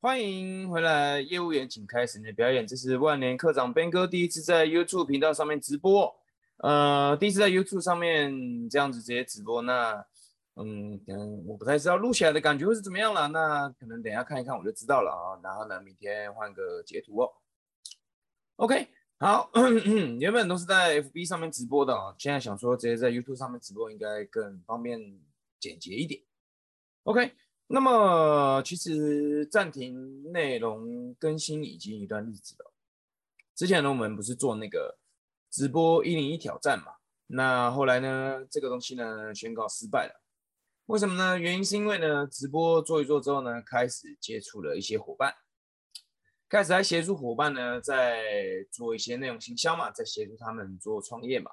欢迎回来，业务员，请开始你的表演。这是万年课长 Ben 哥第一次在 YouTube 频道上面直播，呃，第一次在 YouTube 上面这样子直接直播。那，嗯，可能我不太知道录起来的感觉会是怎么样了。那可能等下看一看我就知道了啊。然后呢，明天换个截图哦。OK，好，原本都是在 FB 上面直播的啊，现在想说直接在 YouTube 上面直播应该更方便简洁一点。OK。那么其实暂停内容更新已经一段日子了。之前呢，我们不是做那个直播一零一挑战嘛？那后来呢，这个东西呢宣告失败了。为什么呢？原因是因为呢，直播做一做之后呢，开始接触了一些伙伴，开始来协助伙伴呢，在做一些内容行销嘛，在协助他们做创业嘛。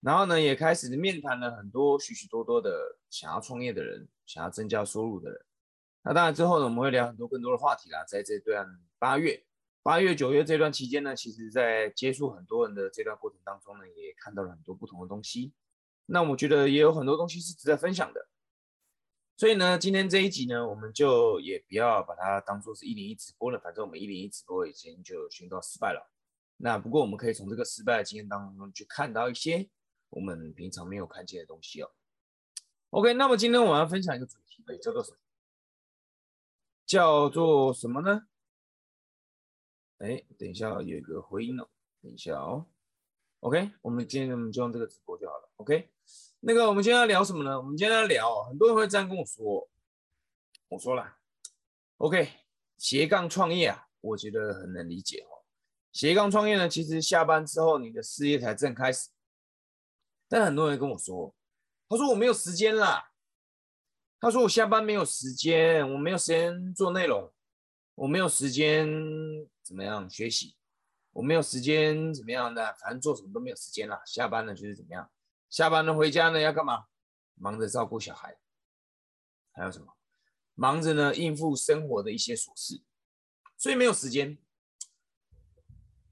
然后呢，也开始面谈了很多许许多多的想要创业的人，想要增加收入的人。那当然之后呢，我们会聊很多更多的话题啦。在这段八月、八月、九月这段期间呢，其实在接触很多人的这段过程当中呢，也看到了很多不同的东西。那我觉得也有很多东西是值得分享的。所以呢，今天这一集呢，我们就也不要把它当做是一零一直播了。反正我们一零一直播已经就宣告失败了。那不过我们可以从这个失败的经验当中去看到一些我们平常没有看见的东西哦。OK，那么今天我要分享一个主题，叫做什么？叫做什么呢？哎，等一下，有一个回音哦。等一下哦。OK，我们今天我们就用这个直播就好了。OK，那个我们今天要聊什么呢？我们今天要聊，很多人会这样跟我说，我说了，OK，斜杠创业啊，我觉得很能理解哦。斜杠创业呢，其实下班之后你的事业才正开始，但很多人跟我说，他说我没有时间啦。他说：“我下班没有时间，我没有时间做内容，我没有时间怎么样学习，我没有时间怎么样的，反正做什么都没有时间了。下班了就是怎么样，下班了回家呢要干嘛？忙着照顾小孩，还有什么？忙着呢应付生活的一些琐事，所以没有时间。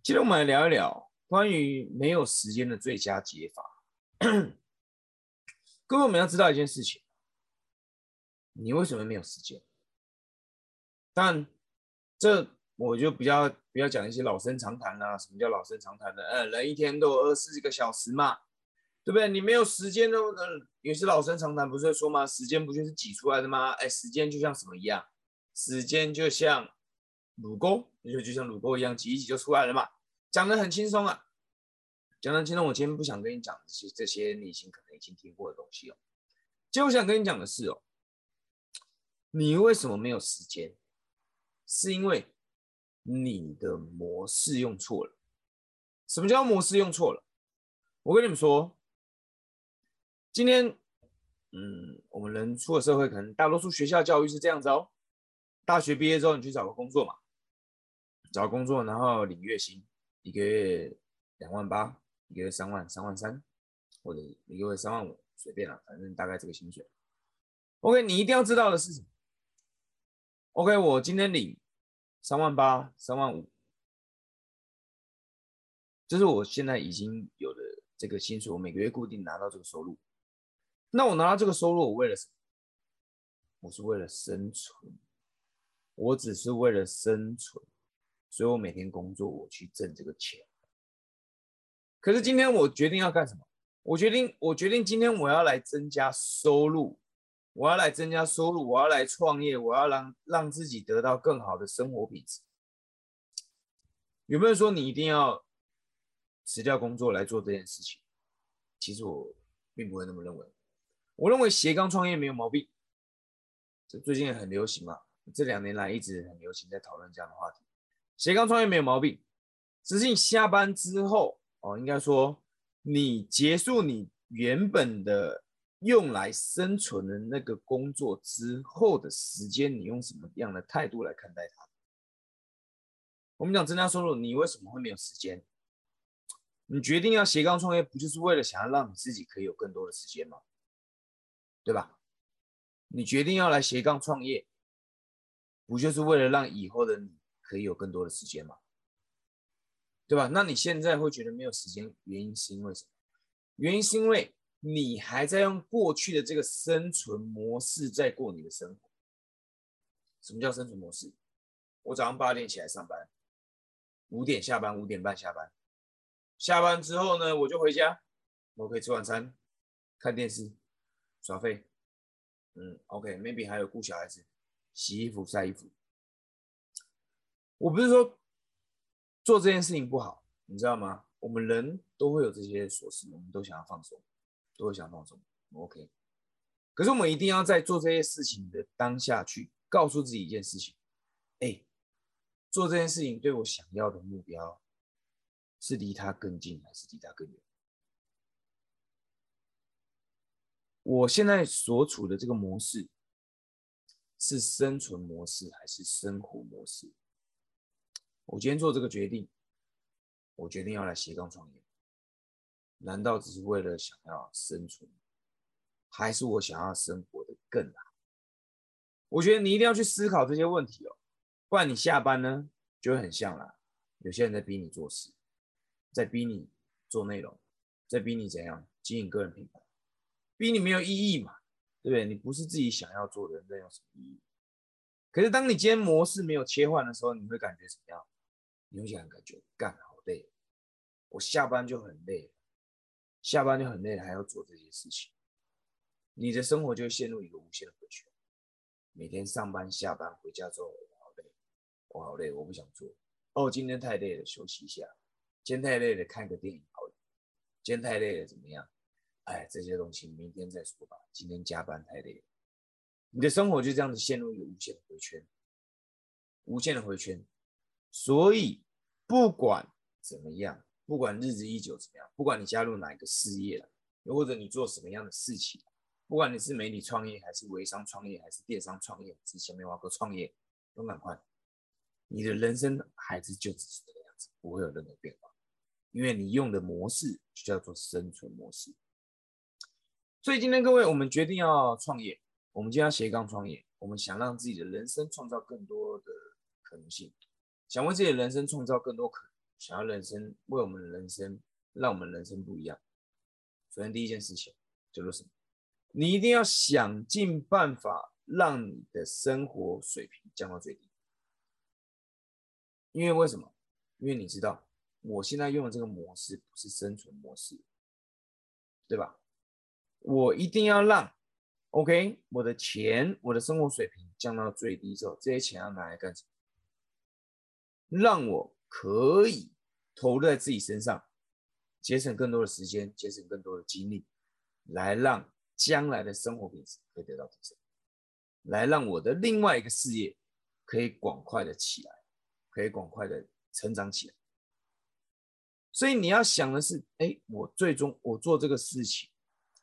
今天我们来聊一聊关于没有时间的最佳解法。各位，我们要知道一件事情。”你为什么没有时间？但这我就比较比较讲一些老生常谈啦。什么叫老生常谈的？呃，人一天都有二十四个小时嘛，对不对？你没有时间都？呃，也是老生常谈，不是说吗？时间不就是挤出来的吗？哎，时间就像什么一样？时间就像乳沟，就就像乳沟一样，挤一挤就出来了嘛。讲的很轻松啊，讲的轻松。我今天不想跟你讲这些这些你已经可能已经听过的东西哦。今天我想跟你讲的是哦。你为什么没有时间？是因为你的模式用错了。什么叫模式用错了？我跟你们说，今天，嗯，我们人出了社会，可能大多数学校教育是这样子哦。大学毕业之后，你去找个工作嘛，找工作，然后领月薪，一个月两万八，一个月三万、三万三，或者一个月三万五，随便了，反正大概这个薪水。OK，你一定要知道的是什么？OK，我今天领三万八、三万五，这是我现在已经有的这个薪水，我每个月固定拿到这个收入。那我拿到这个收入，我为了什么？我是为了生存，我只是为了生存，所以我每天工作，我去挣这个钱。可是今天我决定要干什么？我决定，我决定今天我要来增加收入。我要来增加收入，我要来创业，我要让让自己得到更好的生活品质。有没有说你一定要辞掉工作来做这件事情？其实我并不会那么认为。我认为斜杠创业没有毛病，这最近很流行嘛，这两年来一直很流行在讨论这样的话题。斜杠创业没有毛病，只是你下班之后哦，应该说你结束你原本的。用来生存的那个工作之后的时间，你用什么样的态度来看待它？我们讲增加收入，你为什么会没有时间？你决定要斜杠创业，不就是为了想要让你自己可以有更多的时间吗？对吧？你决定要来斜杠创业，不就是为了让以后的你可以有更多的时间吗？对吧？那你现在会觉得没有时间，原因是因为什么？原因是因为。你还在用过去的这个生存模式在过你的生活？什么叫生存模式？我早上八点起来上班，五点下班，五点半下班。下班之后呢，我就回家，我可以吃晚餐、看电视、耍废。嗯，OK，maybe 还有顾小孩子、洗衣服、晒衣服。我不是说做这件事情不好，你知道吗？我们人都会有这些琐事，我们都想要放松，都会想放松。OK，可是我们一定要在做这些事情的当下去告诉自己一件事情：哎，做这件事情对我想要的目标是离他更近还是离他更远？我现在所处的这个模式是生存模式还是生活模式？我今天做这个决定，我决定要来斜杠创业，难道只是为了想要生存，还是我想要生活的更好？我觉得你一定要去思考这些问题哦，不然你下班呢就会很像啦，有些人在逼你做事，在逼你做内容，在逼你怎样经营个人品牌。逼你没有意义嘛，对不对？你不是自己想要做的，那有什么意义？可是当你今天模式没有切换的时候，你会感觉怎么样？你会想感觉干好累，我下班就很累，下班就很累，还要做这些事情，你的生活就陷入一个无限的回圈。每天上班、下班、回家之后，我好累，我好累，我不想做。哦，今天太累了，休息一下。今天太累了，看个电影好了。今天太累了，怎么样？哎，这些东西明天再说吧。今天加班太累了，你的生活就这样子陷入一个无限的回圈，无限的回圈。所以不管怎么样，不管日子一久怎么样，不管你加入哪一个事业了，又或者你做什么样的事情，不管你是媒体创业，还是微商创业，还是电商创业，之前没玩过创业，都赶快，你的人生还是就只是这个样子，不会有任何变化，因为你用的模式就叫做生存模式。所以今天各位，我们决定要创业。我们今天要斜杠创业，我们想让自己的人生创造更多的可能性，想为自己的人生创造更多可能，想要人生为我们的人生，让我们人生不一样。首先第一件事情叫做什么？你一定要想尽办法让你的生活水平降到最低。因为为什么？因为你知道，我现在用的这个模式不是生存模式，对吧？我一定要让，OK，我的钱，我的生活水平降到最低之后，这些钱要拿来干什么？让我可以投入在自己身上，节省更多的时间，节省更多的精力，来让将来的生活品质可以得到提升，来让我的另外一个事业可以广快的起来，可以广快的成长起来。所以你要想的是，哎，我最终我做这个事情。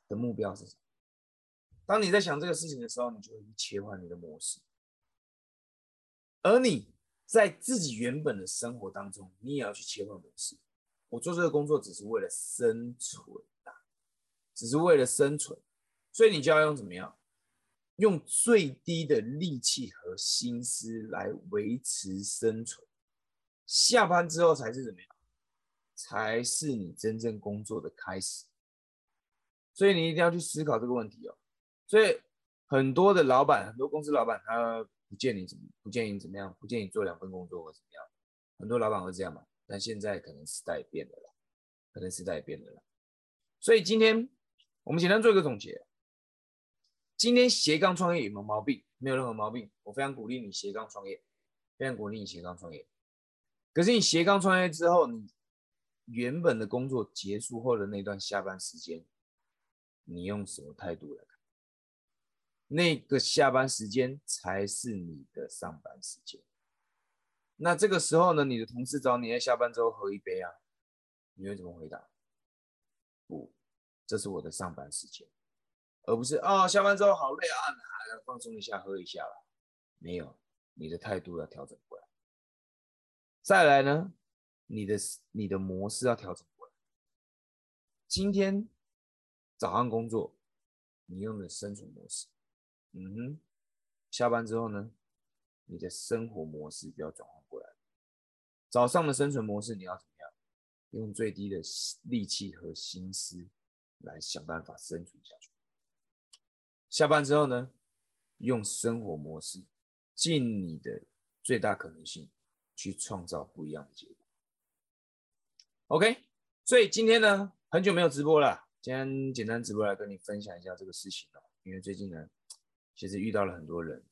的目标是什么？当你在想这个事情的时候，你就会切换你的模式。而你在自己原本的生活当中，你也要去切换模式。我做这个工作只是为了生存啊，只是为了生存，所以你就要用怎么样？用最低的力气和心思来维持生存。下班之后才是怎么样？才是你真正工作的开始。所以你一定要去思考这个问题哦。所以很多的老板，很多公司老板，他不建议怎么，不建议怎么样，不建议做两份工作或怎么样。很多老板会这样嘛？但现在可能时代变了啦，可能时代变了啦。所以今天我们简单做一个总结。今天斜杠创业有没有毛病？没有任何毛病。我非常鼓励你斜杠创业，非常鼓励你斜杠创业。可是你斜杠创业之后，你原本的工作结束后的那段下班时间。你用什么态度来看？那个下班时间才是你的上班时间。那这个时候呢，你的同事找你在下班之后喝一杯啊，你会怎么回答？不，这是我的上班时间，而不是啊，下班之后好累啊，来放松一下，喝一下啦。没有，你的态度要调整过来。再来呢，你的你的模式要调整过来。今天。早上工作，你用的生存模式，嗯哼，下班之后呢，你的生活模式就要转换过来。早上的生存模式你要怎么样？用最低的力气和心思来想办法生存下去。下班之后呢，用生活模式，尽你的最大可能性去创造不一样的结果。OK，所以今天呢，很久没有直播了，今天简单直播来跟你分享一下这个事情哦。因为最近呢，其实遇到了很多人，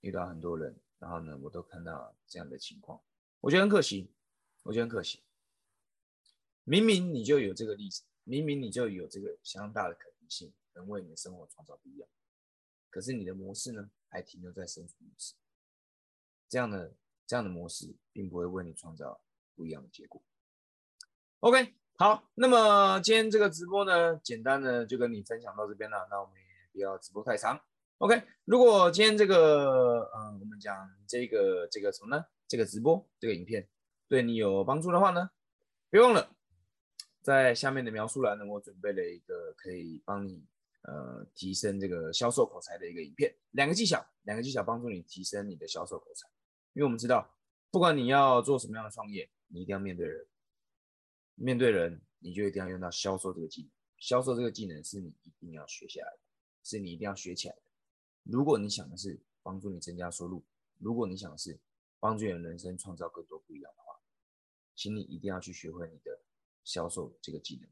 遇到很多人，然后呢，我都看到这样的情况，我觉得很可惜，我觉得很可惜。明明你就有这个例子，明明你就有这个相当大的可能性，能为你的生活创造不一样，可是你的模式呢，还停留在生存模式。这样的这样的模式，并不会为你创造不一样的结果。OK，好，那么今天这个直播呢，简单的就跟你分享到这边了。那我们也不要直播太长。OK，如果今天这个，嗯，我们讲这个这个什么呢？这个直播这个影片对你有帮助的话呢，别忘了在下面的描述栏呢，我准备了一个可以帮你呃提升这个销售口才的一个影片，两个技巧，两个技巧帮助你提升你的销售口才。因为我们知道，不管你要做什么样的创业，你一定要面对人。面对人，你就一定要用到销售这个技能。销售这个技能是你一定要学下来的，是你一定要学起来的。如果你想的是帮助你增加收入，如果你想的是帮助你的人生创造更多不一样的话，请你一定要去学会你的销售这个技能。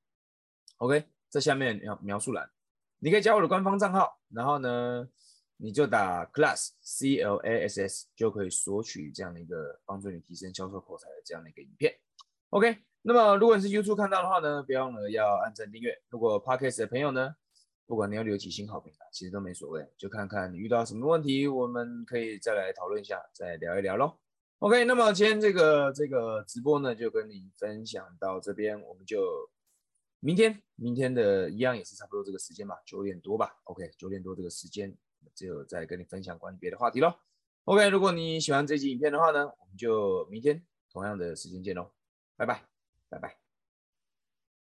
OK，在下面描描述栏，你可以加我的官方账号，然后呢？你就打 class c l a s s 就可以索取这样的一个帮助你提升销售口才的这样的一个影片。OK，那么如果你是 YouTube 看到的话呢，别忘了要按赞订阅。如果 Podcast 的朋友呢，不管你要留几星好评啊，其实都没所谓，就看看你遇到什么问题，我们可以再来讨论一下，再聊一聊喽。OK，那么今天这个这个直播呢，就跟你分享到这边，我们就明天明天的一样也是差不多这个时间吧，九点多吧。OK，九点多这个时间。就再跟你分享关于别的话题喽。OK，如果你喜欢这期影片的话呢，我们就明天同样的时间见喽，拜拜，拜拜。